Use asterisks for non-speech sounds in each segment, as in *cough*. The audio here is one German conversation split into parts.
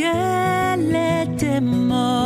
que le temor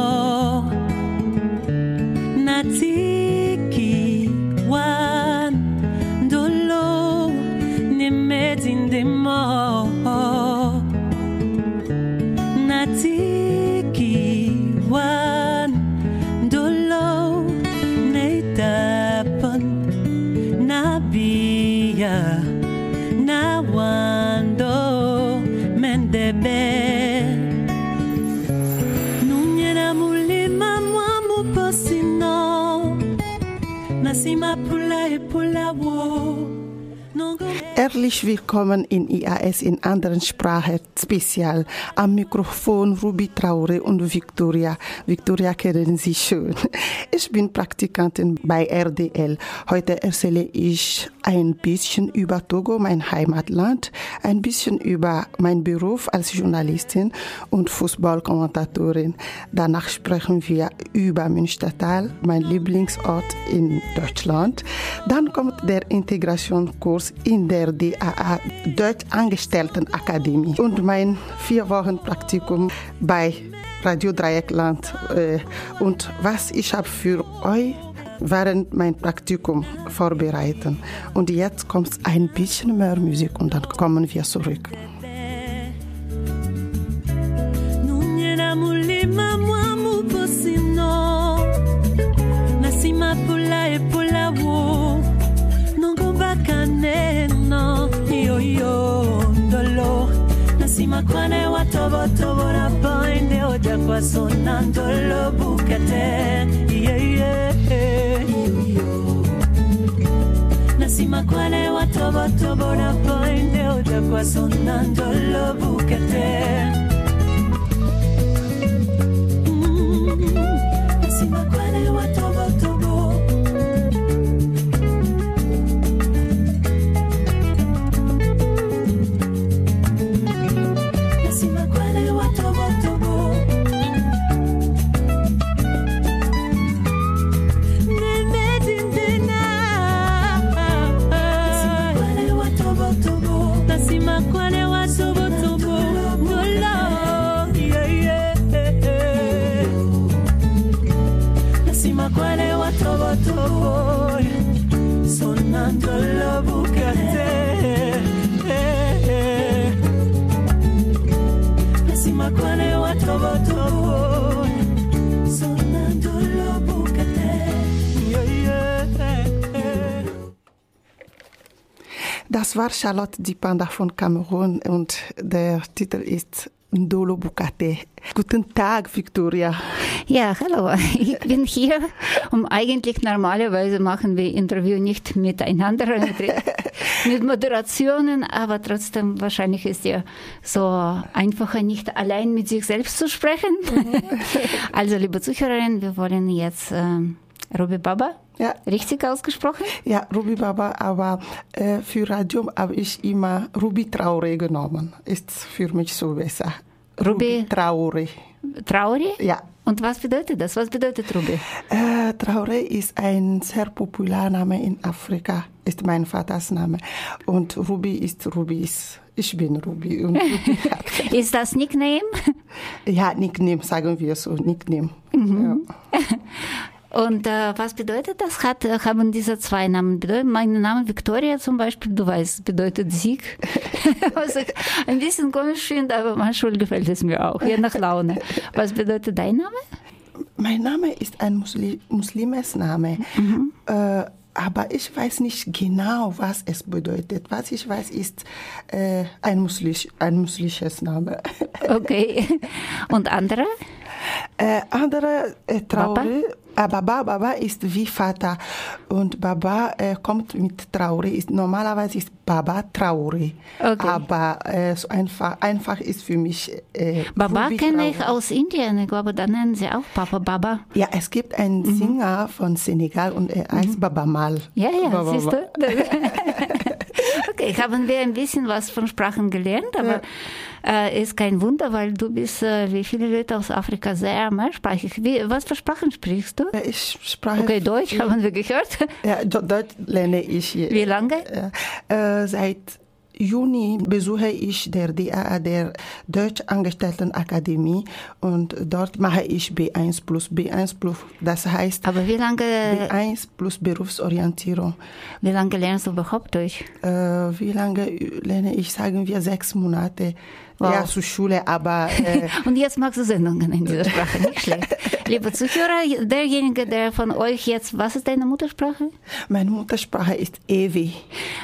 Herzlich willkommen in IAS in anderen Sprachen Spezial. Am Mikrofon Ruby Traure und Victoria. Victoria kennen Sie schon. Ich bin Praktikantin bei RDL. Heute erzähle ich ein bisschen über Togo, mein Heimatland, ein bisschen über meinen Beruf als Journalistin und Fußballkommentatorin. Danach sprechen wir über Münstertal, mein Lieblingsort in Deutschland. Dann kommt der Integrationskurs in der Deutsch Angestelltenakademie und mein vier Wochen Praktikum bei Radio Dreieckland äh, und was ich habe für euch während mein Praktikum vorbereiten. Und jetzt kommt ein bisschen mehr Musik und dann kommen wir zurück. makwane watobotobora boinde oja kwasona ndolo bukate oyéndolo nasima kwane watobotobora pande ojakwa sonandolo bukete. Iyeye nasima kwane watobotobora pande ojakwa sonandolo bukete yeah, yeah. Das war Charlotte Dipanda von Kamerun und der Titel ist Ndolo Bukate. Guten Tag, Victoria. Ja, hallo. Ich bin hier, um eigentlich normalerweise machen wir Interview nicht miteinander, *laughs* mit, Moderationen, aber trotzdem wahrscheinlich ist ja so einfacher, nicht allein mit sich selbst zu sprechen. *laughs* Also, liebe Zuhörerinnen, wir wollen jetzt ähm, Ruby Baba, Ja. richtig ausgesprochen? Ja, Ruby Baba, aber äh, für Radio habe ich immer Ruby Traore genommen. Ist für mich so besser. Ruby- Traore. Trauri? Ja. Und was bedeutet das? Was bedeutet Ruby? Äh, Traore ist ein sehr populärer Name in Afrika, ist mein Vaters Name. Und Ruby ist Ruby. Ist, ich bin Ruby. Und Ruby *laughs* Ist das Nickname? ja, Nickname, sagen wir so, Nickname. Ja. *laughs* Und äh, was bedeutet das? Hat, haben diese zwei Namen bedeutet? Mein Name Victoria zum Beispiel, du weißt, bedeutet Sieg. Was *laughs* ich ein bisschen komisch finde, aber manchmal gefällt es mir auch, je nach Laune. Was bedeutet dein Name? Mein Name ist ein Musli Muslimes Name. Äh, aber ich weiß nicht genau, was es bedeutet. Was ich weiß, ist äh, ein, Muslisch, ein muslimisches Name. Okay. *laughs* Und andere? Äh, andere äh, Baba? Traore, äh, Baba, Baba ist wie Vater und Baba äh, kommt mit Traore. Ist, normalerweise ist Baba Traore. Okay. Aber äh, so einfach, einfach ist für mich äh, Baba kenne ich aus Indien. Ich glaube, da nennen sie auch Papa Baba. Ja, es gibt einen Mhm. Singer von Senegal und er heißt Baba Mal. Ja, ja, Baba siehst du? *laughs* haben wir ein bisschen was von Sprachen gelernt, aber äh, ist kein Wunder, weil du bist, äh, wie viele Leute aus Afrika, sehr mehrsprachig. Wie, was für Sprachen sprichst du? Ich spreche Okay, Deutsch haben wir gehört. Ja, Deutsch lerne ich. Wie lange? Äh, seit Juni besuche ich der DAA, der Deutschangestelltenakademie und dort mache ich B1 plus B1 plus, das heißt Aber wie lange, B1 plus Berufsorientierung. wie lange lernst du überhaupt Deutsch? Äh, wie lange lerne ich? Sagen wir sechs Monate. Wow. Ja, zur Schule, aber äh, *laughs* Und jetzt machst du Sendungen in dieser Sprache, nicht schlecht. *laughs* Liebe Zuhörer, derjenige, der von euch jetzt, was ist deine Muttersprache? meine Muttersprache ist Ewi.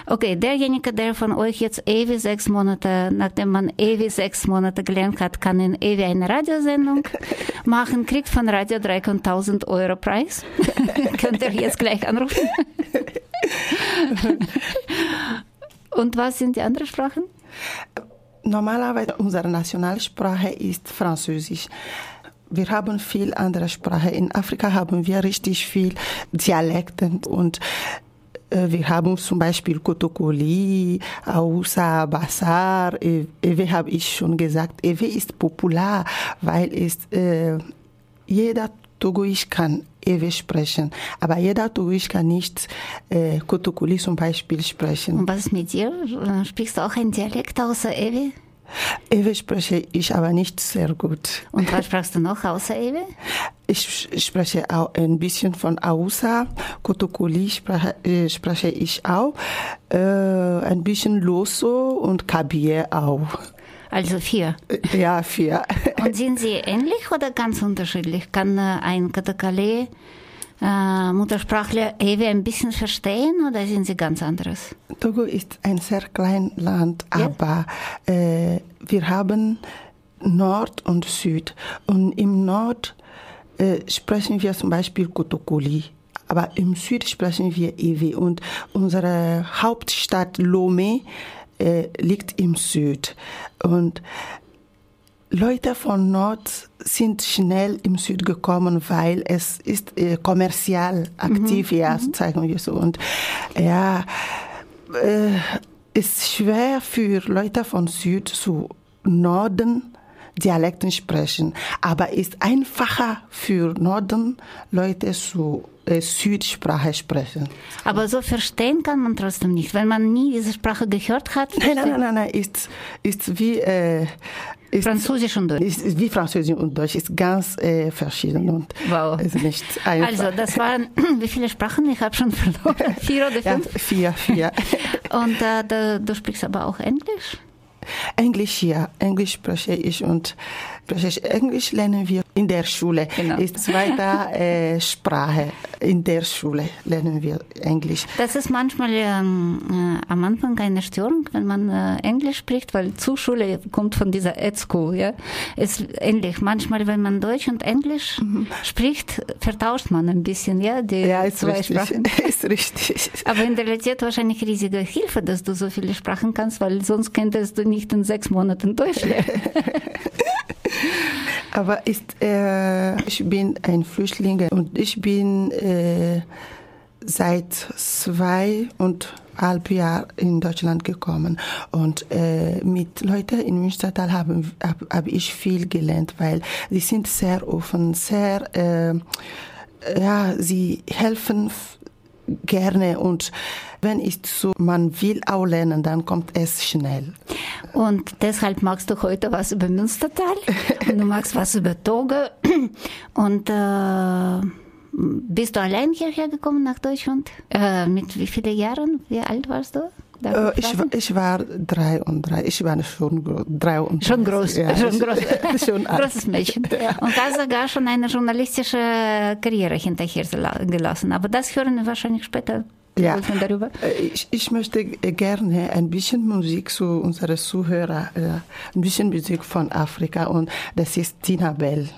Okay, derjenige, der von euch jetzt EWI sechs Monate, nachdem man EWI sechs Monate gelernt hat, kann in EWI eine Radiosendung *laughs* machen, kriegt von Radio Dreieckland 1000 Euro Preis. *laughs* Könnt ihr jetzt gleich anrufen. *laughs* Und was sind die anderen Sprachen? Normalerweise unsere Nationalsprache ist Französisch. Wir haben viel andere Sprache. In Afrika haben wir richtig viel Dialekte und äh, wir haben zum Beispiel Kotokoli, Hausa, Bassar. Ewe Ewe habe ich schon gesagt. Ewe ist popular, weil es äh, jeder Togoisch kann Ewe sprechen, aber jeder Togoisch kann nicht äh, Kotokoli zum Beispiel sprechen. Und was ist mit dir? Sprichst du auch einen Dialekt außer EWI? Ewe spreche ich aber nicht sehr gut. Und was sprachst du noch außer EWI? Ich spreche auch ein bisschen von Hausa, Kotokoli spreche, äh, spreche ich auch, äh, ein bisschen Loso und Kabie auch. Also vier. Äh, Ja, vier. Und sind sie ähnlich oder ganz unterschiedlich? Kann äh, ein Katakale äh, Muttersprachler Ewe ein bisschen verstehen oder sind sie ganz anderes? Togo ist ein sehr kleines Land, Ja. aber äh, wir haben Nord und Süd. Und im Nord äh, sprechen wir zum Beispiel Kotokoli. Aber im Süd sprechen wir Ewe. Und unsere Hauptstadt Lomé äh, liegt im Süd. Und Leute von Nord sind schnell im Süd gekommen, weil es ist äh, kommerziell aktiv, ja, sagen wir so. Und ja, äh, ist schwer für Leute von Süd zu Norden Dialekten sprechen, aber ist einfacher für Norden Leute zu äh, Südsprache sprechen. Aber so verstehen kann man trotzdem nicht, wenn man nie diese Sprache gehört hat. Nein, nein, nein, nein, nein ist, ist wie äh, ist, Französisch und Deutsch. ist, ist wie Französisch und Deutsch ist ganz äh, verschieden und Wow. ist nicht einfach. Also, das waren, *clears throat* wie viele Sprachen? Ich habe schon verloren. *laughs* Vier oder ja, fünf? vier, vier. *laughs* Und äh, da, du sprichst aber auch Englisch? Englisch ja, Englisch spreche ich und spreche ich. Englisch lernen wir in der Schule. Genau. Ist zweite äh, Sprache. In der Schule lernen wir Englisch. Das ist manchmal ähm, äh, am Anfang eine Störung, wenn man äh, Englisch spricht, weil Zuschule kommt von dieser ETSCO, ja. Ist ähnlich. Manchmal, wenn man Deutsch und Englisch spricht, vertauscht man ein bisschen, ja, die Mhm. Ja, ist zwei richtig. Sprachen. *laughs* ist richtig. Aber in der Realität wahrscheinlich riesige Hilfe, dass du so viele Sprachen kannst, weil sonst könntest du nicht in sechs Monaten Deutsch lernen. *laughs* Aber ist, äh, ich bin ein Flüchtling und ich bin äh, seit zweieinhalb Jahren in Deutschland gekommen. Und äh, mit Leuten in Münstertal habe hab, hab ich viel gelernt, weil sie sind sehr offen, sehr, äh, ja, sie helfen gerne und wenn ich so, man will auch lernen, dann kommt es schnell. Und deshalb magst du heute was über Münstertal und du magst was über Togo. Und äh, bist du allein hierher gekommen nach Deutschland? Äh, mit wie vielen Jahren? Wie alt warst du? Äh, ich ich, war- drei und drei. Ich war schon drei und Schon groß, Ja, schon groß. *laughs* schon großes Mädchen. Und hast sogar schon eine journalistische Karriere hinterher gela- gelassen. Aber das hören wir wahrscheinlich später. Ja. Äh, Ich, ich möchte äh, gerne ein bisschen Musik zu unseren Zuhörern, äh, ein bisschen Musik von Afrika und das ist Tina Bell.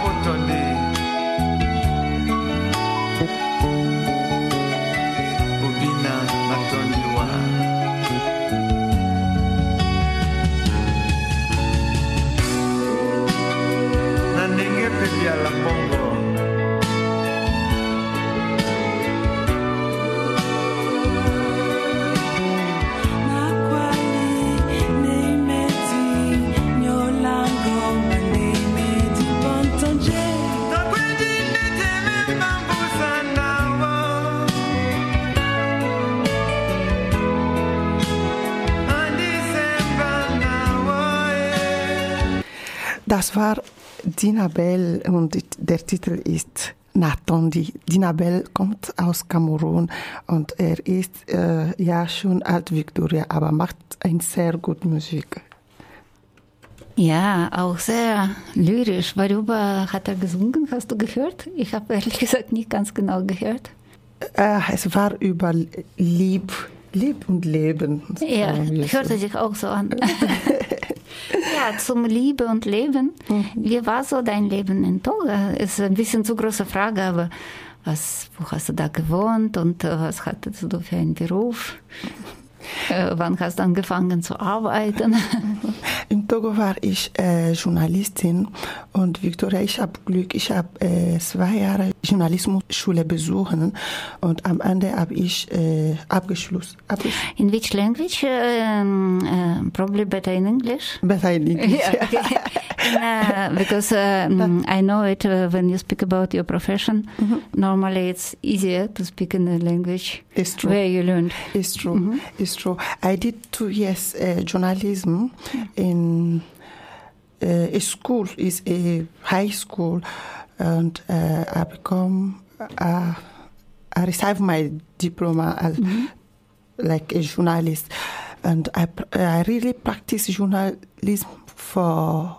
put on thee. Das war Dinabel und der Titel ist Natondi. Dinabel kommt aus Kamerun und er ist äh, ja schon alt Victoria, aber macht ein sehr gut Musik. Ja, auch sehr lyrisch. Worüber hat er gesungen? Hast du gehört? Ich habe ehrlich gesagt nicht ganz genau gehört. Äh, es war über Lieb, Lieb und Leben. Ja, hörte sich auch so an. *laughs* ja, zum Liebe und Leben. Wie war so dein Leben in Toga? Ist ein bisschen zu große Frage, aber was, wo hast du da gewohnt und äh, was hattest du für einen Beruf? Äh, wann hast du angefangen zu arbeiten? *laughs* In Togo war ich äh, Journalistin und Victoria, ich habe Glück, ich habe äh, zwei Jahre Journalismusschule besuchen und am Ende habe ich äh, abgeschlossen. Abgesch In which language? Uh, probably better in English. Better in English. Yeah, okay. In, uh, because um, *laughs* I know it uh, when you speak about your profession. Normally, it's easier to speak in the language It's true. where you learned. It's true. It's true. I did two years uh, journalism in uh, a school, is a high school, and uh, I become uh, I received my diploma as like a journalist, and I I really practiced journalism for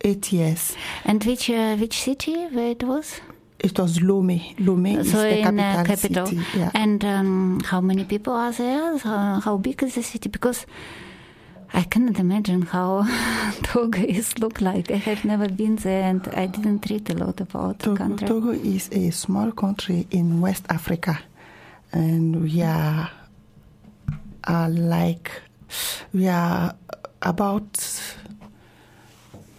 eight years. And which uh, which city where it was? It was Lomé. Lomé is the in capital, capital. city. Yeah. And um, how many people are there? How, how big is the city? Because I cannot imagine how *laughs* Togo is look like. I have never been there, and I didn't read a lot about the country. Togo is a small country in West Africa, and we are, are like we are about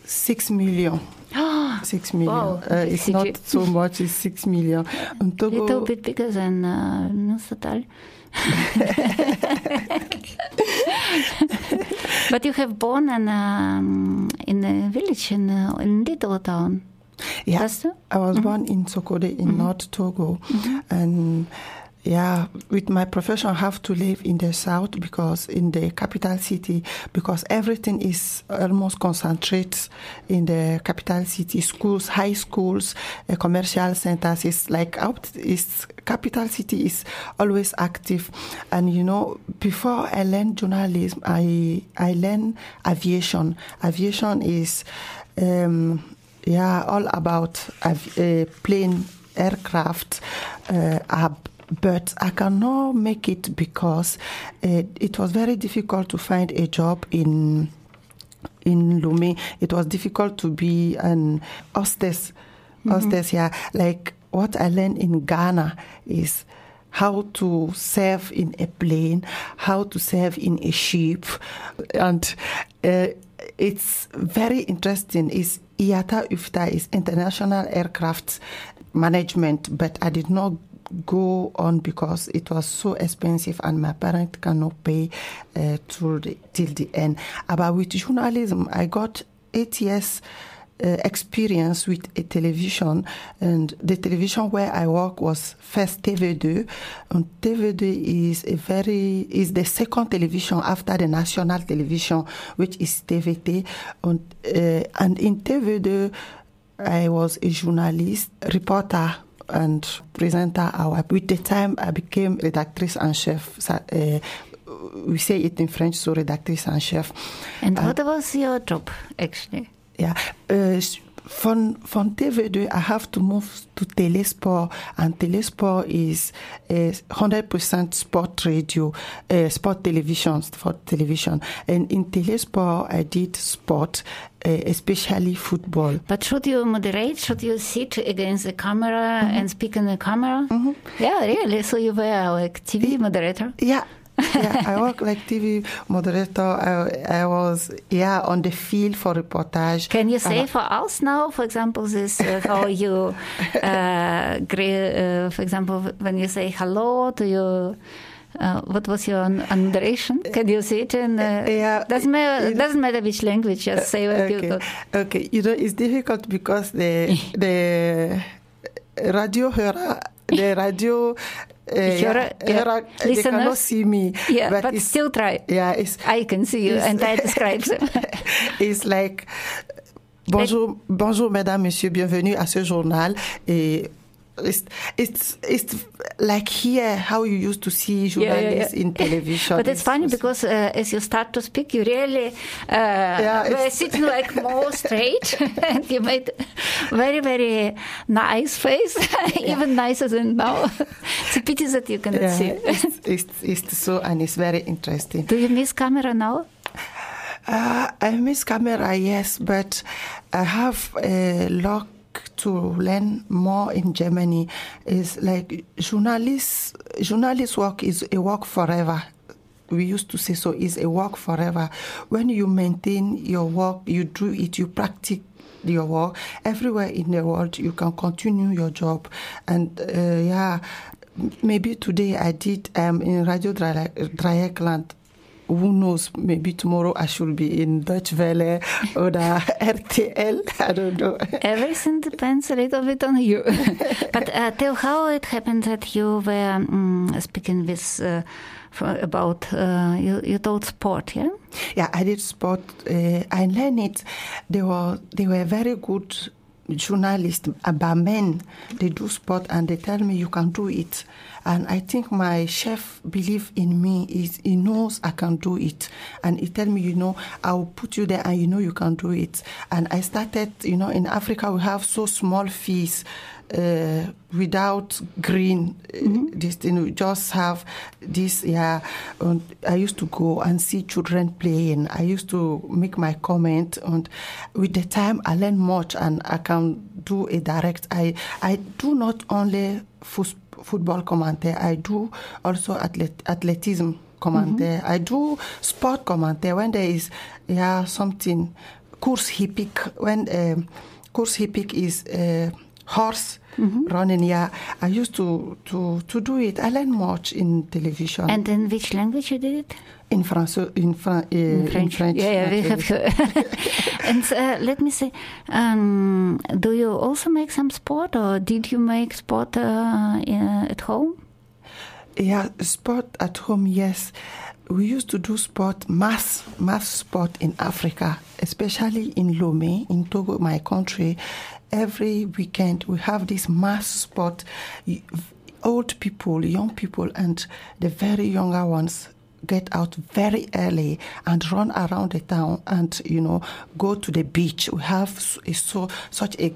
six million. *gasps* Six million. Wow, Uh, it's not so much. It's six million. And *laughs* Togo, little bit bigger than uh, *laughs* but you have born in, um, in a village in, uh, in little town. yeah? I was born in Sokode in North Togo, and yeah, with my profession, I have to live in the south because in the capital city, because everything is almost concentrated in the capital city. Schools, high schools, uh, commercial centers It's like out. It's capital city is always active, and you know, before I learned journalism, I I learned aviation. Aviation is. Um, yeah, all about av- uh, plane, aircraft, uh, ab- but I cannot make it because uh, it was very difficult to find a job in in Lomé. It was difficult to be an hostess. Hostess, yeah. Like what I learned in Ghana is how to serve in a plane, how to serve in a ship, and uh, it's very interesting. Is IATA UFTA is International Aircraft Management, but I did not go on because it was so expensive and my parents cannot pay uh, till, the, till the end. But with journalism, I got eight years uh, experience with a television and the television where I work was first TV2 and TV2 is a very is the second television after the national television which is TVT and, uh, and in TV2 I was a journalist reporter and presenter our with the time I became redactrice en chef so, uh, we say it in French so redactrice en chef And what was your job, actually? Ja, uh, van, van TV2 I have to move to Telesport and Telesport is uh, 100% sport radio, uh, sport television, sport television. And in Telesport I did sport, uh, especially football. But should you moderate? Should you sit against the camera Mm-hmm. and speak in the camera? Yeah, really. So you were like TV moderator? Yeah. Yeah, I *laughs* work like TV moderator. I, I was yeah on the field for reportage. Can you say Uh, for us now, for example, this uh, how *laughs* you, uh, uh, for example, when you say hello to your. Uh, what was your narration? Can you say it in? Uh, yeah, doesn't matter. it- Doesn't matter which language. Just say what you okay. got. okay, you know it's difficult because the *laughs* the radio hörer, the radio uh, Hörer, yeah, hörer, they cannot see me. Yeah, but, it's, still try. yeah, it's I can see you, and I *laughs* describe them. *laughs* it's like bonjour, bonjour, mesdames, messieurs, bienvenue à ce journal et. It's, it's it's like here how you used to see Yeah, yeah, journalists yeah. in television. *laughs* But it's funny because uh, as you start to speak, you really uh, were sitting like more *laughs* straight, *laughs* and you made very very nice face, even nicer than now. it's a pity that you cannot yeah, see. it's, it's, it's so and it's very interesting. Do you miss camera now? Uh, I miss camera, yes, but I have a luck to learn more in Germany. Is like journalist journalist work is a work forever. We used to say so. Is a work forever. When you maintain your work, you do it, you practice your work everywhere in the world. You can continue your job, and uh, yeah, maybe today I did um, in Radio Dre- Dreieckland who knows, maybe tomorrow I should be in Deutsche Welle or the *laughs* RTL. I don't know. Everything depends a little bit on you. *laughs* but uh, tell how it happened that you were um, speaking with uh, about uh, you, you told sport, yeah? Yeah, I did sport. Uh, I learned it. They were they were very good journalists about men. They do sport and they tell me you can do it. And I think my chef believe in me. Is he knows I can do it, and he tell me, you know, I will put you there, and you know you can do it. And I started, you know, in Africa we have so small fees. Uh, without green, uh, this thing we just have this. Yeah, and I used to go and see children playing. I used to make my comment, and with the time I learn much, and I can do a direct. I I do not only fus- football commentaire. I do also athlete, athleticism commentaire. I do sport commentaire when there is yeah something course hippic when. Um, course hippic is uh, horse running. Yeah, I used to, to, to do it. I learned much in television. And in which language you did it? in in, Fran- uh, in French. Yeah, yeah, we have actually. *laughs* and uh, let me say, um, do you also make some sport, or did you make sport uh, uh, at home? Yeah, sport at home, yes. We used to do sport, mass, mass sport in Africa, especially in Lomé, in Togo, my country. Every weekend we have this mass sport. Old people, young people, and the very younger ones get out very early and run around the town and you know go to the beach. We have a so such a uh,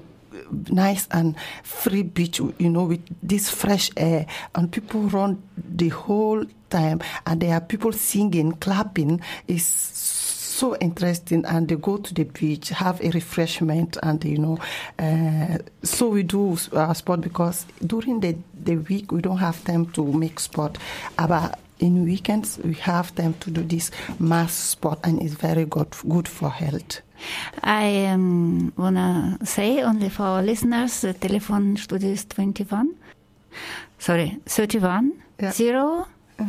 nice and free beach, you know, with this fresh air, and people run the whole time, and there are people singing, clapping. Is so interesting, and they go to the beach, have a refreshment, and you know, uh, so we do uh, sport because during the the week we don't have time to make sport, but in weekends we have time to do this mass sport, and it's very good good for health. I um, want to say only for our listeners, the telephone studio is 21, sorry, 31 Yeah. 0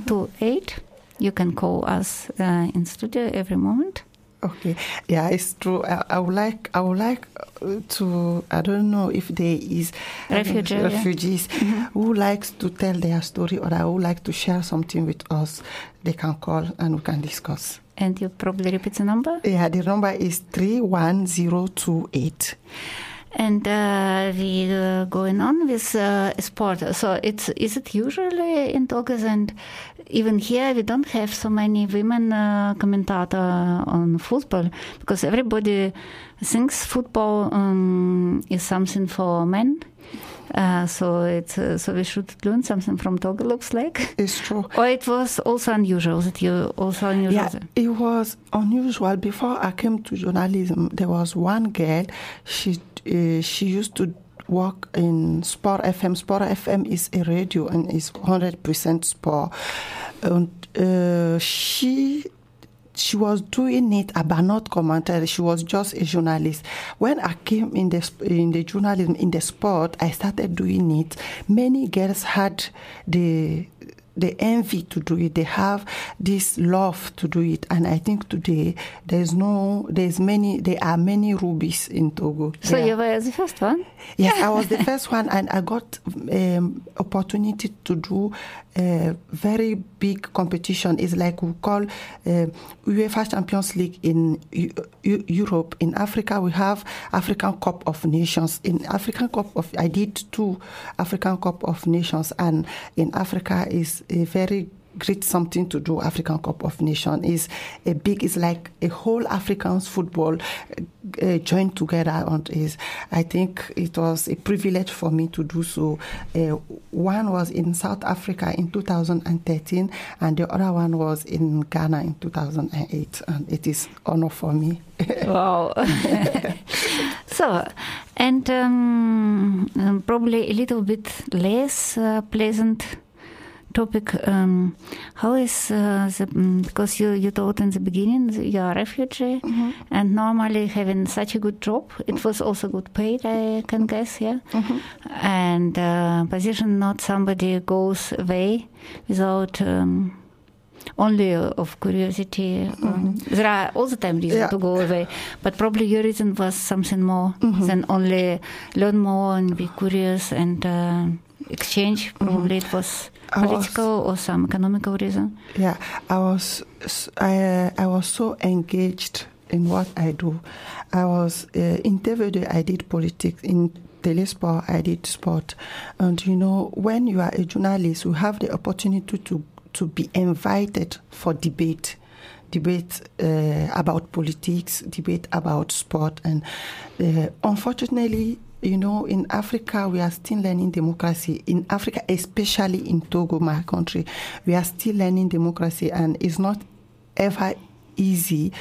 to 8. You can call us uh, in studio every moment. Okay, yeah, it's true. I, I would like, I would like uh, to. I don't know if there is uh, Refugee, yeah. refugees who likes to tell their story or I would like to share something with us. They can call and we can discuss. And you probably repeat the number. Yeah, the number is three one zero two eight. And uh, we uh, going on with uh, sport. So it's is it usually in August and even here we don't have so many women uh, commentator on football because everybody thinks football um, is something for men. Uh, so it's uh, so we should learn something from Togo. Looks like. It's true. Or it was also unusual that you also unusual. Yeah, it was unusual. Before I came to journalism, there was one girl. She uh, she used to work in Sport FM. Sport FM is a radio and is hundred percent sport. And uh, she she was doing it but not commentary. She was just a journalist. When I came in the in the journalism in the sport, I started doing it. Many girls had the the envy to do it. They have this love to do it, and I think today there's no, there's many, there are many rubies in Togo. So There- you were the first one. Yes, I was the *laughs* first one, and I got um, opportunity to do a very big competition. It's like we call uh, UEFA Champions League in Eu- Eu- Europe. In Africa, we have African Cup of Nations. In African Cup of, I did two African Cup of Nations, and in Africa is a very great something to do african cup of nations is a big it's like a whole africans football uh, joined together and is i think it was a privilege for me to do so uh, one was in south africa in 2013 and the other one was in ghana in 2008 and it is honor for me *laughs* Wow. *laughs* so, and um, probably a little bit less uh, pleasant topic. Um, how is uh, the mm, because you you told in the beginning you are a refugee and normally having such a good job, it was also good paid. I can guess, yeah. And uh, position not somebody goes away without. Um, only of curiosity. Um, there are all the time reasons Yeah. to go away, but probably your reason was something more than only learn more and be curious and uh, exchange. Probably it was I was- political or some economical reason. Yeah, I was I, I was so engaged in what I do. I was uh, in TVD, I did politics in Telesport, I did sport, and you know when you are a journalist, you have the opportunity to to be invited for debate. Debate uh, about politics, debate about sport, and uh, unfortunately, you know, in Africa, we are still learning democracy. In Africa, especially in Togo, my country, we are still learning democracy, and it's not ever easy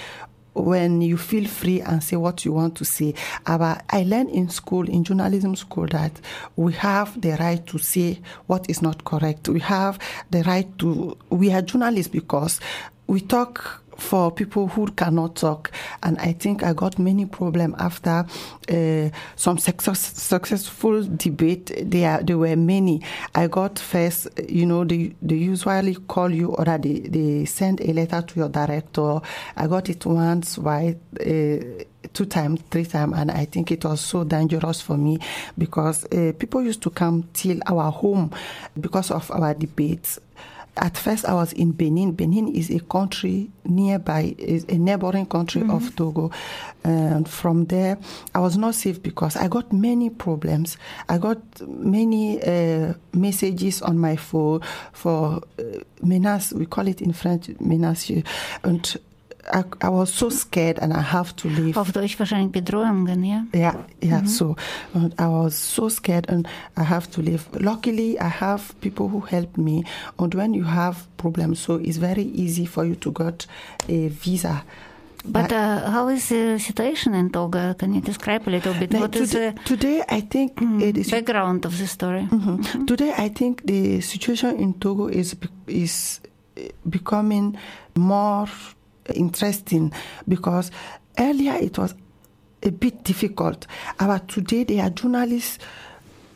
when you feel free and say what you want to say. But I learned in school, in journalism school, that we have the right to say what is not correct. We have the right to, we are journalists because we talk for people who cannot talk. And I think I got many problems after uh, some success, successful debate. There, there were many. I got first, you know, they, they usually call you or they, they send a letter to your director. I got it once, why? Uh, two times, three times, and I think it was so dangerous for me because uh, people used to come till our home because of our debates. At first, I was in Benin. Benin is a country nearby, is a neighboring country of Togo. And from there, I was not safe because I got many problems. I got many uh, messages on my phone for uh, menace, we call it in French, menace. And I, I was so scared and I have to leave. Auf Deutsch wahrscheinlich Bedrohungen, ja? Yeah, yeah. So and I was so scared and I have to leave. Luckily, I have people who help me. And when you have problems, so it's very easy for you to get a visa. But uh, how is the situation in Togo? Can you describe a little bit? Like What is today, the today, I think it is background of the story? Mhm. Today, I think the situation in Togo is is becoming more interesting because earlier it was a bit difficult. But today, there are journalists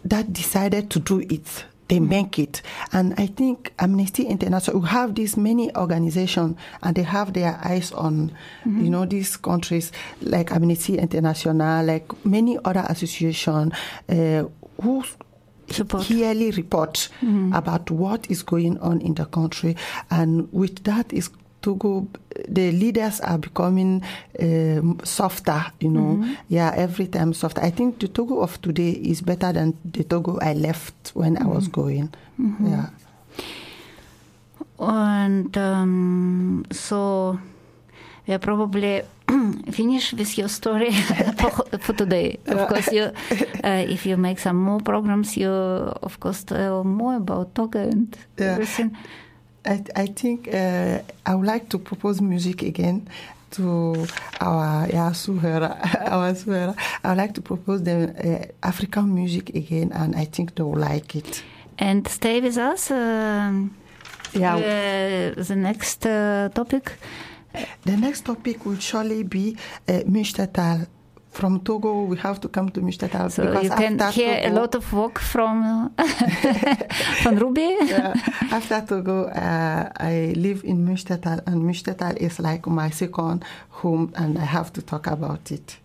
that decided to do it. They mm. make it. And I think Amnesty International, we have these many organizations and they have their eyes on, mm-hmm. you know, these countries like Amnesty International, like many other associations uh, who Support. yearly report mm-hmm. about what is going on in the country. And with that is Togo, the leaders are becoming um, softer, you know. Yeah, every time softer. I think the Togo of today is better than the Togo I left when I was going. Yeah. And um, so we are probably *clears throat* finish with your story *laughs* for, for today. Of course, you, *laughs* uh, if you make some more programs, you of course tell more about Togo and Yeah. everything. I, I think uh, I would like to propose music again to our yeah, Suhera, *laughs* our Suhera. I would like to propose them uh, African music again, and I think they will like it. And stay with us. Um, Yeah. uh, the next uh, topic. The next topic will surely be uh. From Togo, we have to come to Münstertal So you can after hear a Togo- lot of work from *laughs* from Ruby. Yeah. After Togo, uh, I live in Münstertal, and Münstertal is like my second home, and I have to talk about it.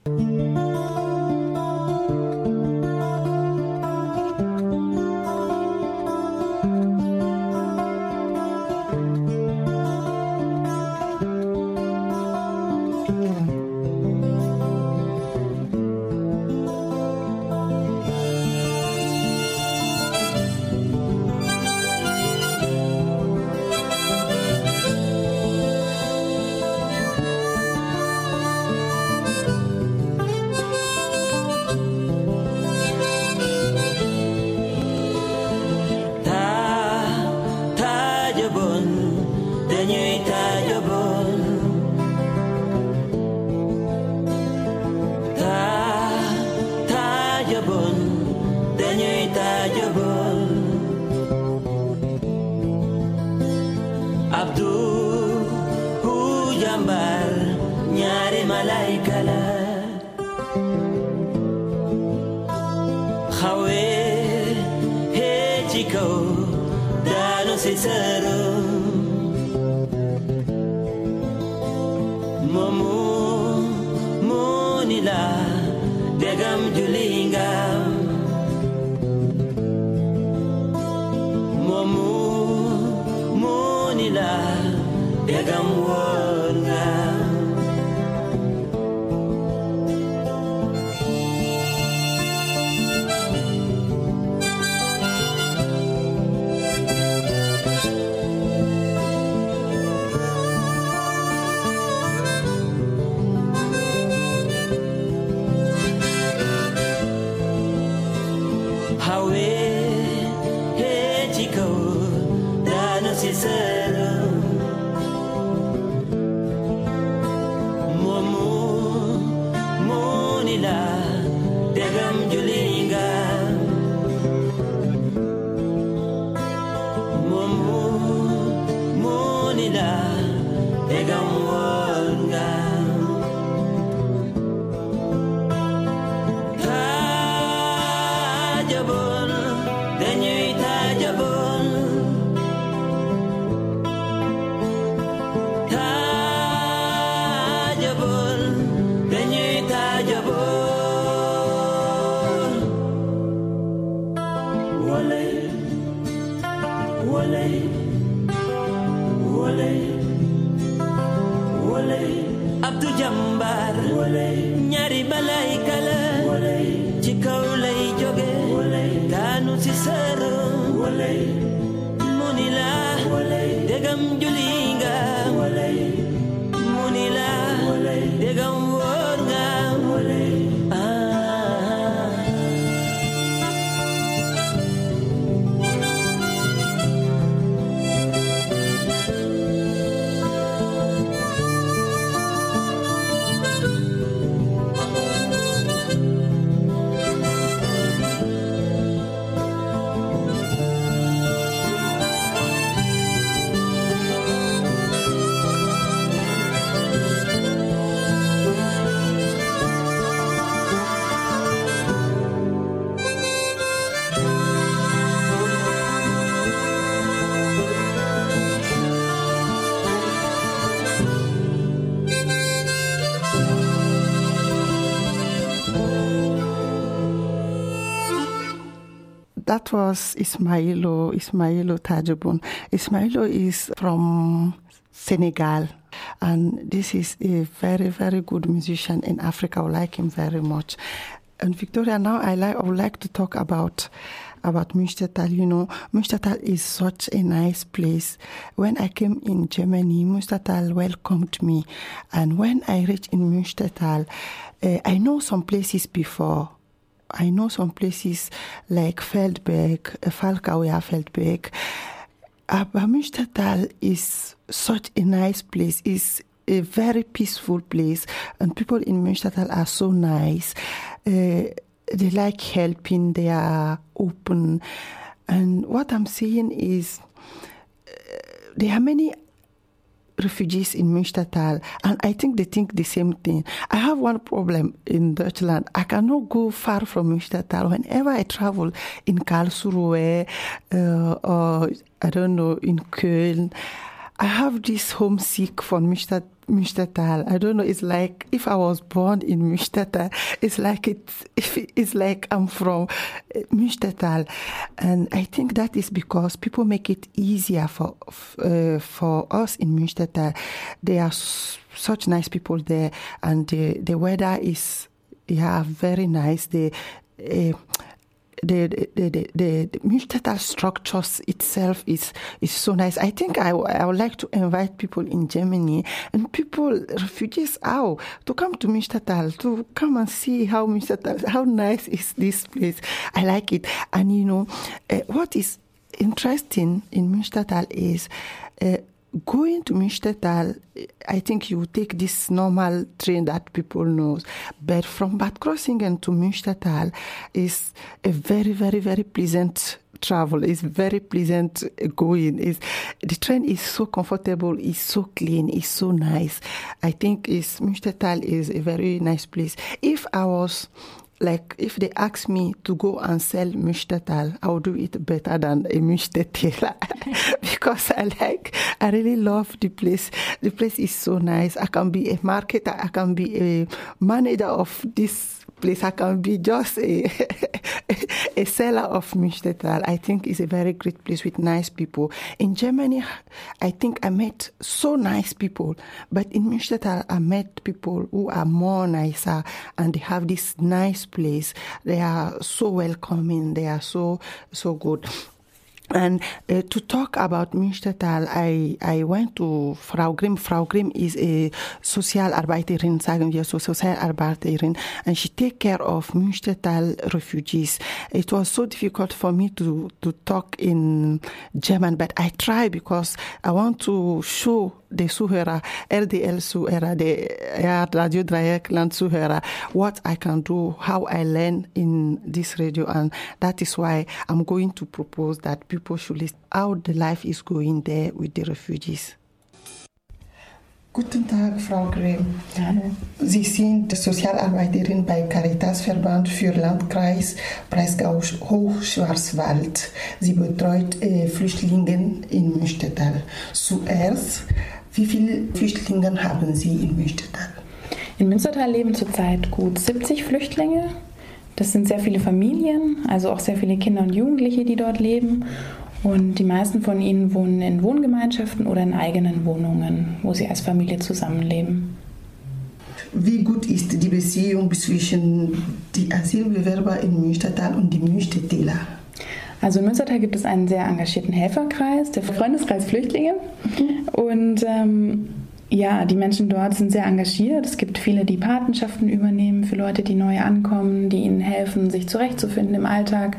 derim That was Ismailo, Ismailo Tajabun. Ismailo is from Senegal. And this is a very, very good musician in Africa. I like him very much. And Victoria, now I like I would like to talk about about Münstertal. You know, Münstertal is such a nice place. When I came in Germany, Münstertal welcomed me, and when I reached in Münstertal, uh, I know some places before. I know some places like Feldberg, uh, Falkauer Feldberg. Uh, but Münstertal is such a nice place. It's a very peaceful place, and people in Münstertal are so nice. Uh, they like helping. They are open, and what I'm saying is, uh, there are many refugees in Münstertal, and I think they think the same thing. I have one problem in Deutschland. I cannot go far from Münstertal. Whenever I travel in Karlsruhe uh, or I don't know in Köln, I have this homesick for Münster, Münstertal. I don't know. It's like if I was born in Münstertal. It's like it's it's like I'm from uh, and I think that is because people make it easier for uh, for us in Münstertal. They are such nice people there, and the the weather is yeah very nice. The uh, the the the, the, Münstertal structures itself is is so nice. I think I, I would like to invite people in Germany and people refugees out to come to Münstertal to come and see how Münstertal how nice is this place. I like it, and you know uh, what is interesting in Münstertal is. Uh, Going to Münstertal, I think you take this normal train that people knows, but from Bad Krossingen to Münstertal is a very, very, very pleasant travel. It's very pleasant going. Is the train is so comfortable, it's so clean, it's so nice. I think is Münstertal is a very nice place. If I was like if they ask me to go and sell Münstertal, I will do it better than a Münstertaler *laughs* because I like, I really love the place. The place is so nice. I can be a marketer, I can be a manager of this place. I can be just a *laughs* a seller of Münstertal. I think is a very great place with nice people. In Germany, I think I met so nice people, but in Münstertal, I met people who are more nicer and they have this nice place. They are so welcoming. They are so so good. And uh, to talk about Münstertal, I, I went to Frau Grimm. Frau Grimm is a Sozialarbeiterin, sagen wir so, Sozialarbeiterin, and she take care of Münstertal refugees. It was so difficult for me to, to talk in German, but I try because I want to show de Zuhörer, RDL Zuhörer, de ja, Radio Dreieckland Zuhörer, what I can do, how I learn in this radio. And that is why I'm going to propose that people should listen how the life is going there with the refugees. Guten Tag, Frau Grimm. Sie sind Sozialarbeiterin bei Caritasverband für Landkreis Breisgau-Hochschwarzwald. Sie betreut äh, Flüchtlinge in Münstertal. Zuerst, wie viele Flüchtlinge haben Sie in Münstertal? In Münstertal leben zurzeit gut 70 Flüchtlinge. Das sind sehr viele Familien, also auch sehr viele Kinder und Jugendliche, die dort leben. Und die meisten von ihnen wohnen in Wohngemeinschaften oder in eigenen Wohnungen, wo sie als Familie zusammenleben. Wie gut ist die Beziehung zwischen die Asylbewerber in Münstertal und die Münstertäler? Also in Münstertal gibt es einen sehr engagierten Helferkreis, der Freundeskreis Flüchtlinge. Und ähm, ja, die Menschen dort sind sehr engagiert. Es gibt viele, die Patenschaften übernehmen für Leute, die neu ankommen, die ihnen helfen, sich zurechtzufinden im Alltag,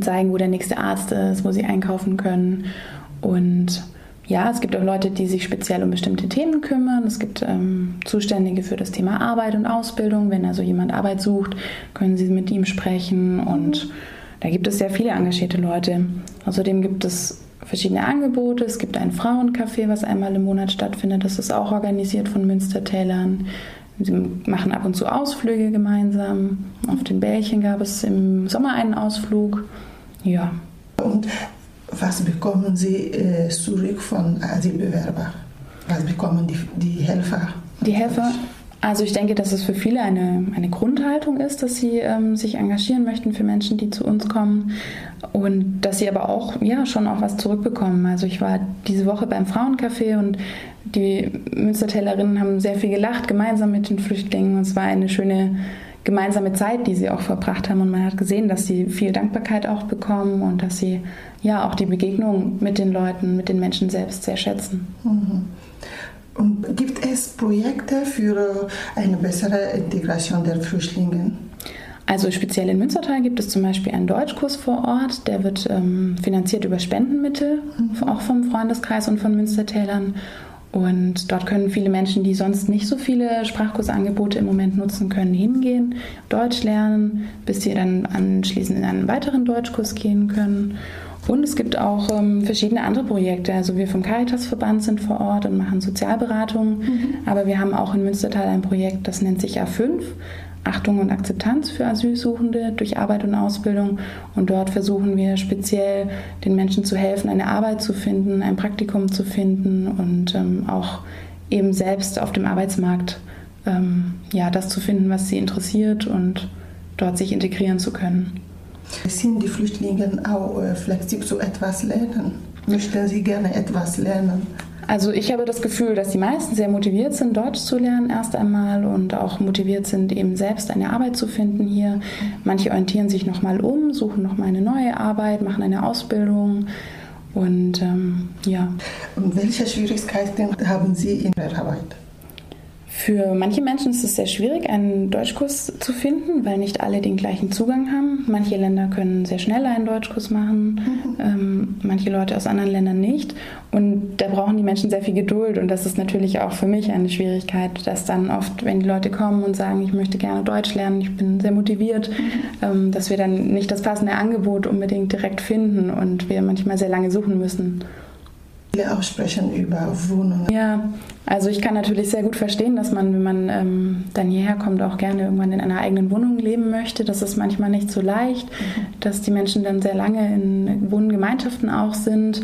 zeigen, wo der nächste Arzt ist, wo sie einkaufen können. Und ja, es gibt auch Leute, die sich speziell um bestimmte Themen kümmern. Es gibt ähm, Zuständige für das Thema Arbeit und Ausbildung. Wenn also jemand Arbeit sucht, können sie mit ihm sprechen. Und da gibt es sehr viele engagierte Leute. Außerdem gibt es verschiedene Angebote. Es gibt ein Frauencafé, was einmal im Monat stattfindet. Das ist auch organisiert von Münstertälern. Sie machen ab und zu Ausflüge gemeinsam. Auf den Bällchen gab es im Sommer einen Ausflug. Ja, Und was bekommen Sie äh, zurück von Asylbewerbern? Was bekommen die, die Helfer? Die Helfer, also ich denke, dass es für viele eine, eine Grundhaltung ist, dass sie ähm, sich engagieren möchten für Menschen, die zu uns kommen und dass sie aber auch ja schon auch was zurückbekommen. Also ich war diese Woche beim Frauencafé und die Münstertälerinnen haben sehr viel gelacht, gemeinsam mit den Flüchtlingen es war eine schöne gemeinsame Zeit, die sie auch verbracht haben und man hat gesehen, dass sie viel Dankbarkeit auch bekommen und dass sie ja auch die Begegnung mit den Leuten, mit den Menschen selbst sehr schätzen. Und gibt es Projekte für eine bessere Integration der Flüchtlinge? Also speziell in Münstertal gibt es zum Beispiel einen Deutschkurs vor Ort, der wird ähm, finanziert über Spendenmittel, auch vom Freundeskreis und von Münstertälern. Und dort können viele Menschen, die sonst nicht so viele Sprachkursangebote im Moment nutzen können, hingehen, Deutsch lernen, bis sie dann anschließend in einen weiteren Deutschkurs gehen können. Und es gibt auch ähm, verschiedene andere Projekte. Also wir vom Caritasverband sind vor Ort und machen Sozialberatung. Aber wir haben auch in Münstertal ein Projekt, das nennt sich A5. Achtung und Akzeptanz für Asylsuchende durch Arbeit und Ausbildung. Und dort versuchen wir speziell den Menschen zu helfen, eine Arbeit zu finden, ein Praktikum zu finden und ähm, auch eben selbst auf dem Arbeitsmarkt ähm, ja, das zu finden, was sie interessiert und dort sich integrieren zu können. Sind die Flüchtlinge auch äh, flexibel zu etwas lernen? Möchten sie gerne etwas lernen? Also ich habe das Gefühl, dass die meisten sehr motiviert sind, Deutsch zu lernen erst einmal und auch motiviert sind, eben selbst eine Arbeit zu finden hier. Manche orientieren sich nochmal um, suchen nochmal eine neue Arbeit, machen eine Ausbildung und ähm, ja. Und welche Schwierigkeiten haben Sie in der Arbeit? Für manche Menschen ist es sehr schwierig, einen Deutschkurs zu finden, weil nicht alle den gleichen Zugang haben. Manche Länder können sehr schnell einen Deutschkurs machen, ähm, manche Leute aus anderen Ländern nicht. Und da brauchen die Menschen sehr viel Geduld. Und das ist natürlich auch für mich eine Schwierigkeit, dass dann oft, wenn die Leute kommen und sagen, ich möchte gerne Deutsch lernen, ich bin sehr motiviert, ähm, dass wir dann nicht das passende Angebot unbedingt direkt finden und wir manchmal sehr lange suchen müssen. Viele auch sprechen über Wohnungen. Ja, also ich kann natürlich sehr gut verstehen, dass man, wenn man ähm, dann hierher kommt, auch gerne irgendwann in einer eigenen Wohnung leben möchte. Das ist manchmal nicht so leicht, dass die Menschen dann sehr lange in Wohngemeinschaften auch sind.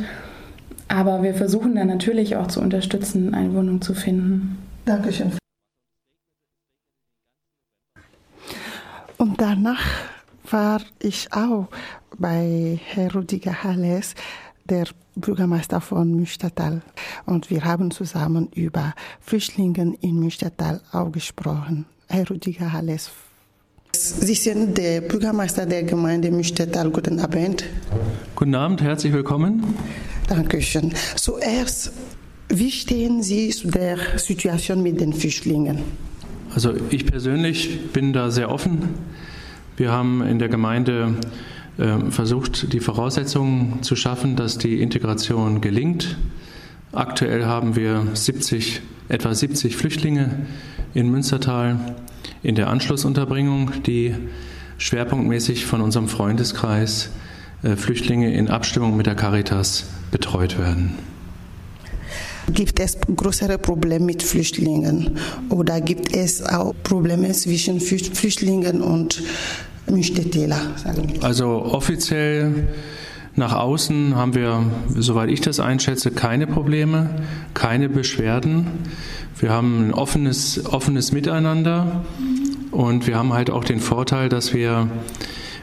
Aber wir versuchen dann natürlich auch zu unterstützen, eine Wohnung zu finden. Dankeschön. Und danach war ich auch bei Herr Rudiger Halles, der Bürgermeister von Münstertal. Und wir haben zusammen über Flüchtlinge in Münstertal auch gesprochen. Herr Rudiger Halles. Sie sind der Bürgermeister der Gemeinde Münstertal. Guten Abend. Guten Abend, herzlich willkommen. Dankeschön. Zuerst, wie stehen Sie zu der Situation mit den Flüchtlingen? Also ich persönlich bin da sehr offen. Wir haben in der Gemeinde äh, versucht, die Voraussetzungen zu schaffen, dass die Integration gelingt. Aktuell haben wir 70, etwa 70 Flüchtlinge in Münstertal in der Anschlussunterbringung, die schwerpunktmäßig von unserem Freundeskreis äh, Flüchtlinge in Abstimmung mit der Caritas betreut werden. Gibt es größere Probleme mit Flüchtlingen oder gibt es auch Probleme zwischen Flü- Flüchtlingen und Also offiziell nach außen haben wir, soweit ich das einschätze, keine Probleme, keine Beschwerden. Wir haben ein offenes, offenes Miteinander und wir haben halt auch den Vorteil, dass wir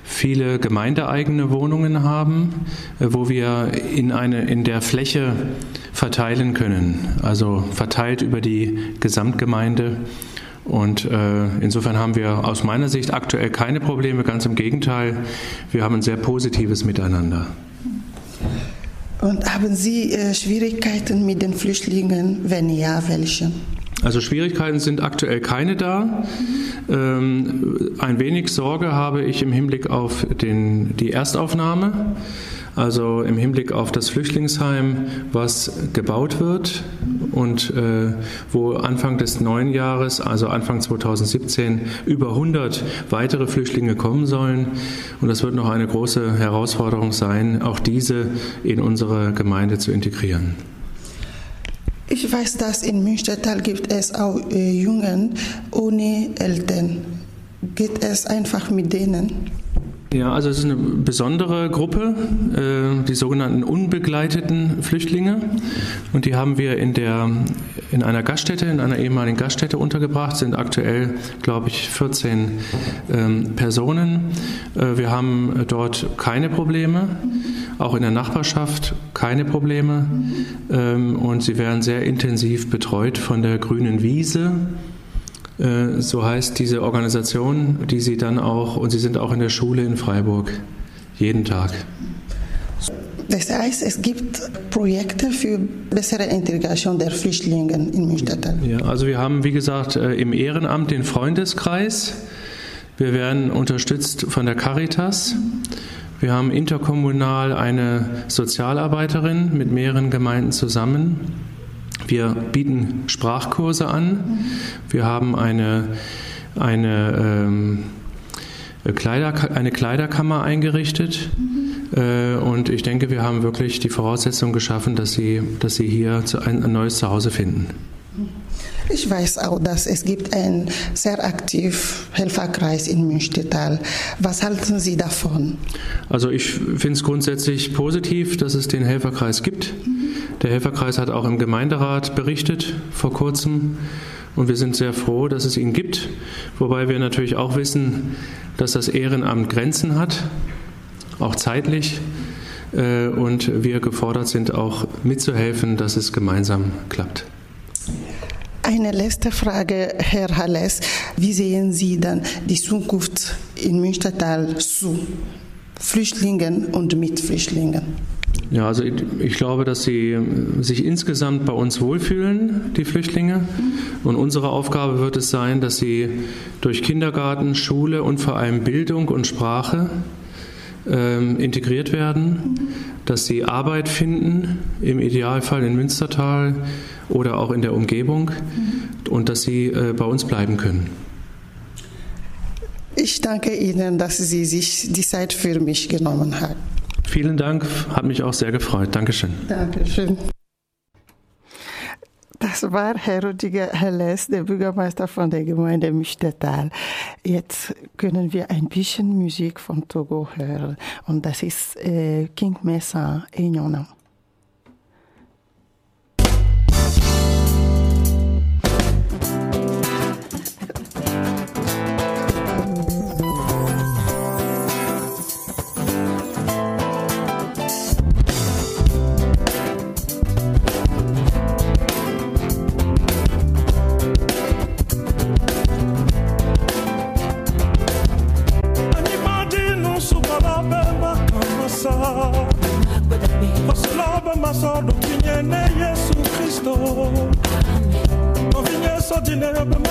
viele gemeindeeigene Wohnungen haben, äh, wo wir in, eine, in der Fläche verteilen können, also verteilt über die Gesamtgemeinde. Und äh, insofern haben wir aus meiner Sicht aktuell keine Probleme, ganz im Gegenteil, wir haben ein sehr positives Miteinander. Und haben Sie äh, Schwierigkeiten mit den Flüchtlingen? Wenn ja, welche? Also Schwierigkeiten sind aktuell keine da. Ähm, ein wenig Sorge habe ich im Hinblick auf den, die Erstaufnahme, also im Hinblick auf das Flüchtlingsheim, was gebaut wird und äh, wo Anfang des neuen Jahres, also Anfang 2017, über 100 weitere Flüchtlinge kommen sollen. Und das wird noch eine große Herausforderung sein, auch diese in unsere Gemeinde zu integrieren. Ich weiß, dass in Münstertal gibt es auch äh, Jungen ohne Eltern. Geht es einfach mit denen? Ja, also es ist eine besondere Gruppe, äh, die sogenannten unbegleiteten Flüchtlinge. Und die haben wir in, der, in einer Gaststätte, in einer ehemaligen Gaststätte untergebracht, sind aktuell, glaube ich, 14 ähm, Personen. Äh, wir haben dort keine Probleme, auch in der Nachbarschaft keine Probleme. Ähm, und sie werden sehr intensiv betreut von der Grünen Wiese. Äh, So heißt diese Organisation, die sie dann auch, und sie sind auch in der Schule in Freiburg, jeden Tag. Das heißt, es gibt Projekte für bessere Integration der Flüchtlinge in Münstertal. Ja, also wir haben, wie gesagt, äh, im Ehrenamt den Freundeskreis. Wir werden unterstützt von der Caritas. Wir haben interkommunal eine Sozialarbeiterin mit mehreren Gemeinden zusammen. Wir bieten Sprachkurse an. Wir haben eine, eine, ähm, Kleider, eine Kleiderkammer eingerichtet. Äh, Und ich denke, wir haben wirklich die Voraussetzung geschaffen, dass Sie, dass Sie hier ein, ein neues Zuhause finden. Ich weiß auch, dass es gibt einen sehr aktiv Helferkreis in Münstertal. Was halten Sie davon? Also ich finde es grundsätzlich positiv, dass es den Helferkreis gibt. Der Helferkreis hat auch im Gemeinderat berichtet vor kurzem und wir sind sehr froh, dass es ihn gibt, wobei wir natürlich auch wissen, dass das Ehrenamt Grenzen hat, auch zeitlich äh, und wir gefordert sind, auch mitzuhelfen, dass es gemeinsam klappt. Eine letzte Frage, Herr Halles. Wie sehen Sie dann die Zukunft in Münstertal zu Flüchtlingen und mit Flüchtlingen? Ja, also ich, ich glaube, dass sie sich insgesamt bei uns wohlfühlen, die Flüchtlinge. Und unsere Aufgabe wird es sein, dass sie durch Kindergarten, Schule und vor allem Bildung und Sprache ähm, integriert werden, dass sie Arbeit finden, im Idealfall in Münstertal oder auch in der Umgebung und dass sie äh, bei uns bleiben können. Ich danke Ihnen, dass Sie sich die Zeit für mich genommen haben. Vielen Dank, hat mich auch sehr gefreut. Dankeschön. Dankeschön. Das war Herr Rudiger Helles, der Bürgermeister von der Gemeinde Münstertal. Jetzt können wir ein bisschen Musik von Togo hören. Und das ist äh, King Mesa Enyona. terrible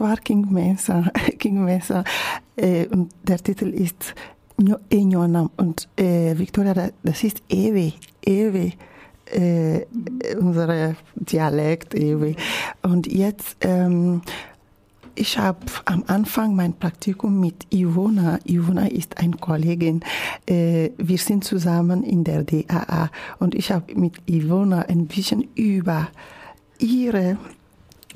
war King Mesa. *laughs* King Mesa. Äh, und der Titel ist Nyo- Enyonam. Und äh, Victoria, da- das ist Ewe. Ewe. Äh, unsere Dialekt Ewe. Und jetzt, ähm, ich habe am Anfang mein Praktikum mit Ivona. Ivona ist eine Kollegin. Äh, wir sind zusammen in der DAA und ich habe mit Ivona ein bisschen über ihre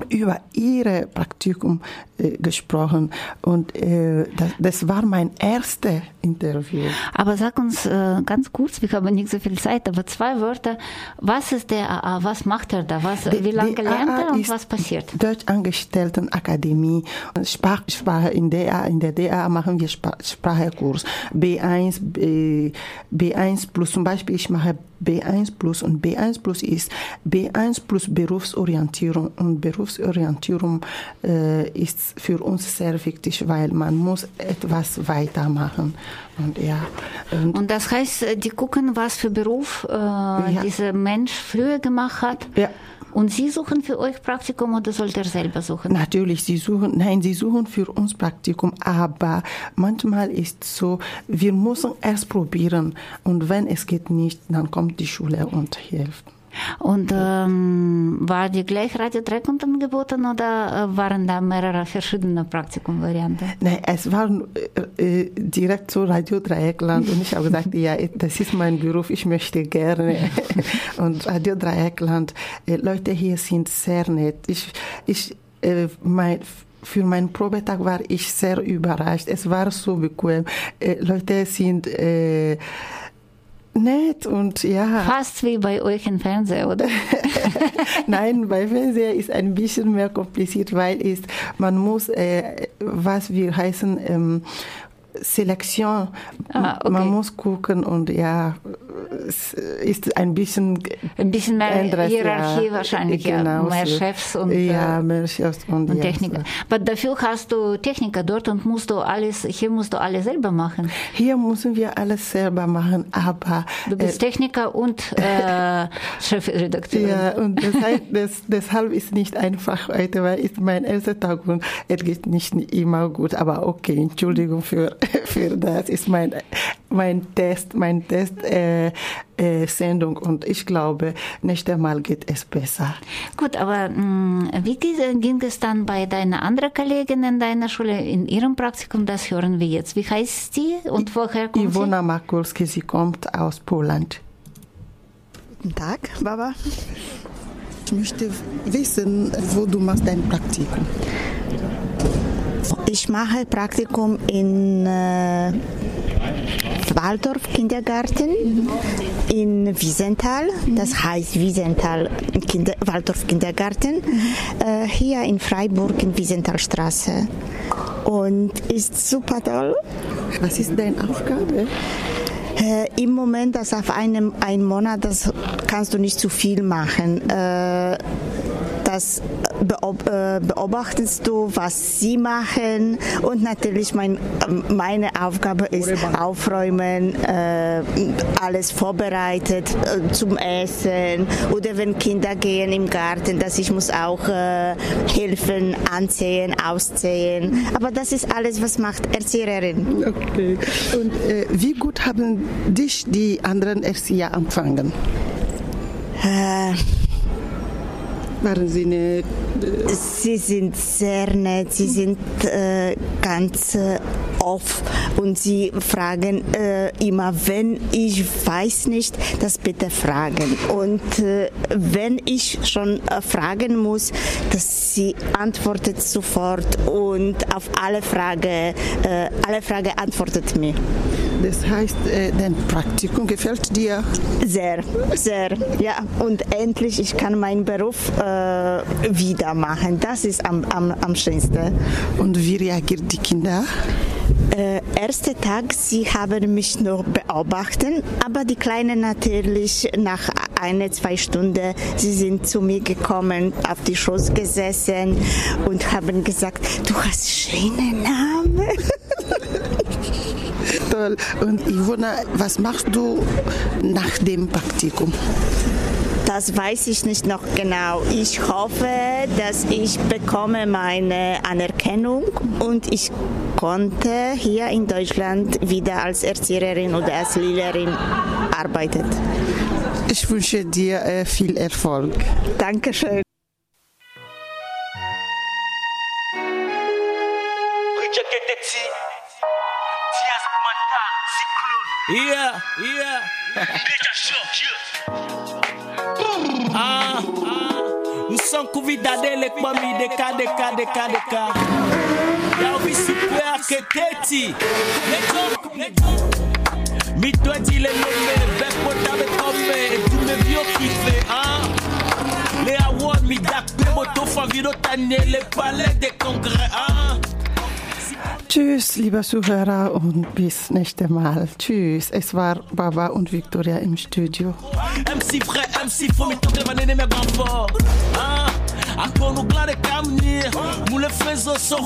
über ihre Praktikum äh, gesprochen und äh, das, das war mein erstes Interview. Aber sag uns äh, ganz kurz, wir haben nicht so viel Zeit, aber zwei Wörter. Was ist der AA? Was macht er da? Was, wie lange lernt er und was passiert? Deutschangestelltenakademie. Sprach, Sprache in der, in der DA machen wir Spra- Sprachekurs. B1, B, B1 plus, zum Beispiel ich mache B1 plus und B1 plus ist B1 plus Berufsorientierung und Berufsorientierung äh, ist für uns sehr wichtig, weil man muss etwas weitermachen und ja und Und das heißt, äh, die gucken, was für Beruf äh, dieser Mensch früher gemacht hat. Ja. Und Sie suchen für euch Praktikum oder sollt ihr selber suchen? Natürlich, sie suchen, nein, sie suchen für uns Praktikum, aber manchmal ist so, wir müssen erst probieren und wenn es geht nicht, dann kommt die Schule und hilft. Und ähm, war die gleich Radio Dreckund angeboten oder äh, waren da mehrere verschiedene Praktikumvarianten? Nein, es war äh, äh, direkt so Radio Dreieckland und ich habe gesagt, *laughs* ja, das ist mein Beruf, ich möchte gerne. *laughs* Und Radio Dreieckland, äh, Leute hier sind sehr nett. Ich, ich, äh, mein, für meinen Probetag war ich sehr überrascht. Es war so bequem. Äh, Leute sind nett und ja. Fast wie bei euch im Fernsehen, oder? *laughs* Nein, bei Fernseher ist ein bisschen mehr kompliziert, weil es, man muss, äh, was wir heißen, ähm, Selektion. Ah, okay. Man muss gucken und ja, es ist ein bisschen Ein bisschen mehr anderes, Hierarchie ja. wahrscheinlich, ja. Genau Mehr. Chefs und, ja, äh, mehr Chefs und, und ja, Techniker. Aber dafür hast du Techniker dort und musst du alles, hier musst du alles selber machen. Hier müssen wir alles selber machen, aber Du bist Techniker und *laughs* äh, Chefredakteur. Ja, und das heißt, das, deshalb ist nicht einfach heute, weil ist mein erster Tag und es geht nicht immer gut. Aber okay, Entschuldigung für, *laughs* für das. Ist mein, mein Test, mein Test äh, äh, Sendung und ich glaube, nächstes Mal geht es besser. Gut, aber mh, wie ging, ging es dann bei deiner anderen Kollegin in deiner Schule in ihrem Praktikum? Das hören wir jetzt. Wie heißt sie und woher kommt Iwona Makulski, sie kommt aus Poland. Guten Tag, Baba. Ich möchte wissen, wo du machst dein Praktikum. Ich mache Praktikum in äh, Waldorf Kindergarten in Wiesenthal. Das heißt Wiesenthal Kinder, Waldorf Kindergarten. Äh, hier in Freiburg in Wiesenthalstraße. Und ist super toll. Was ist deine Aufgabe? Äh, Im Moment, das auf einem ein Monat, das kannst du nicht zu viel machen. Äh, das äh, beobachtest du, was sie machen und natürlich mein, meine Aufgabe ist aufräumen, äh, alles vorbereitet äh, zum Essen oder wenn Kinder gehen im Garten, dass ich muss auch helfen, anziehen, ausziehen. Aber das ist alles, was macht Erzieherin. Okay. Und äh, wie gut haben dich die anderen Erzieher empfangen? Äh, Waren sie nett? Sie sind sehr nett, sie sind äh, ganz äh, offen und sie fragen äh, immer, wenn ich weiß nicht, das bitte fragen. Und äh, wenn ich schon äh, fragen muss, dass sie antwortet sofort und auf alle Frage, äh, alle Frage antwortet mir. Das heißt, dein Praktikum gefällt dir? Sehr, sehr, ja. Und endlich, ich kann meinen Beruf äh, wieder machen. Das ist am, am, am schönsten. Und wie reagieren die Kinder? Äh, erster Tag, sie haben mich noch beobachtet, aber die Kleinen natürlich nach eine, zwei Stunden, sie sind zu mir gekommen, auf die Schoß gesessen und haben gesagt, du hast schöne Namen. *laughs* Toll. Und Ivona, was machst du nach dem Praktikum? Das weiß ich nicht noch genau. Ich hoffe, dass ich bekomme meine Anerkennung und ich konnte hier in Deutschland wieder als Erzieherin oder als Lehrerin arbeiten. Ich wünsche dir äh, viel Erfolg. Dankeschön. Yeah, yeah. son kuvidade lekwami deka deka deka deka. Yawi supe aketeti mitweti lenome bepotame kome etumevio kife a le awo le palais des congrès ah. Tschüss, lieber Zuhörer, und bis nächste Mal. Tschüss. Es war Baba und Victoria im Studio. MC frère, MC faut me toquer ma nene me grand fort. Ah, encore nous glade kamni, moule faiso so